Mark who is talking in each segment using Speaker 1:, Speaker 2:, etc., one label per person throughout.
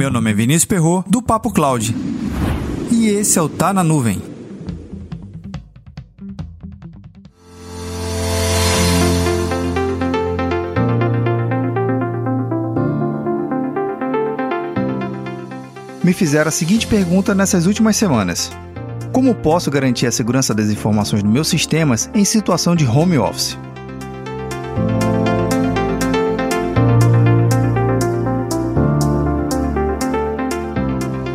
Speaker 1: Meu nome é Vinícius Perro do Papo Cloud. E esse é o Tá na Nuvem. Me fizeram a seguinte pergunta nessas últimas semanas: Como posso garantir a segurança das informações dos meus sistemas em situação de home office?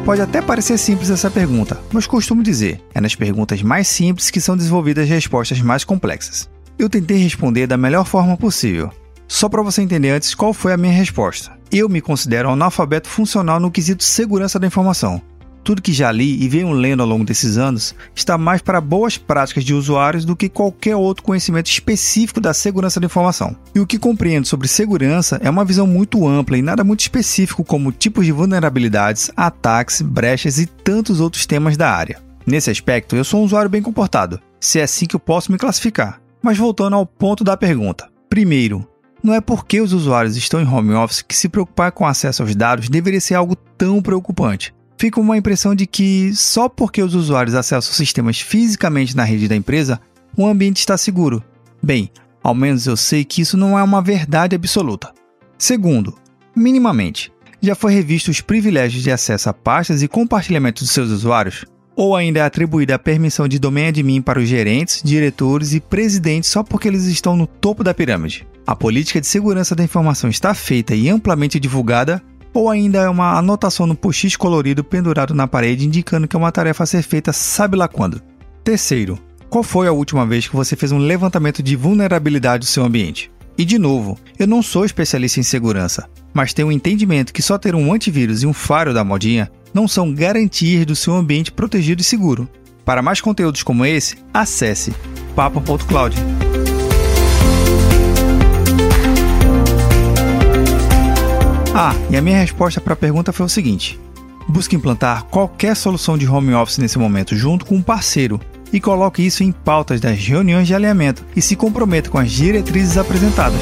Speaker 1: Pode até parecer simples essa pergunta, mas costumo dizer, é nas perguntas mais simples que são desenvolvidas respostas mais complexas. Eu tentei responder da melhor forma possível. Só para você entender antes qual foi a minha resposta. Eu me considero analfabeto funcional no quesito segurança da informação, tudo que já li e venho lendo ao longo desses anos está mais para boas práticas de usuários do que qualquer outro conhecimento específico da segurança da informação. E o que compreendo sobre segurança é uma visão muito ampla e nada muito específico como tipos de vulnerabilidades, ataques, brechas e tantos outros temas da área. Nesse aspecto, eu sou um usuário bem comportado, se é assim que eu posso me classificar. Mas voltando ao ponto da pergunta. Primeiro, não é porque os usuários estão em home office que se preocupar com acesso aos dados deveria ser algo tão preocupante fica uma impressão de que só porque os usuários acessam sistemas fisicamente na rede da empresa, o ambiente está seguro. Bem, ao menos eu sei que isso não é uma verdade absoluta. Segundo, minimamente, já foi revisto os privilégios de acesso a pastas e compartilhamento dos seus usuários? Ou ainda é atribuída a permissão de domain admin para os gerentes, diretores e presidentes só porque eles estão no topo da pirâmide? A política de segurança da informação está feita e amplamente divulgada ou ainda é uma anotação no post colorido pendurado na parede indicando que é uma tarefa a ser feita sabe lá quando. Terceiro, qual foi a última vez que você fez um levantamento de vulnerabilidade do seu ambiente? E de novo, eu não sou especialista em segurança, mas tenho um entendimento que só ter um antivírus e um faro da modinha não são garantias do seu ambiente protegido e seguro. Para mais conteúdos como esse, acesse papo.cloud. Ah, e a minha resposta para a pergunta foi o seguinte: busque implantar qualquer solução de home office nesse momento junto com um parceiro e coloque isso em pautas das reuniões de alinhamento e se comprometa com as diretrizes apresentadas.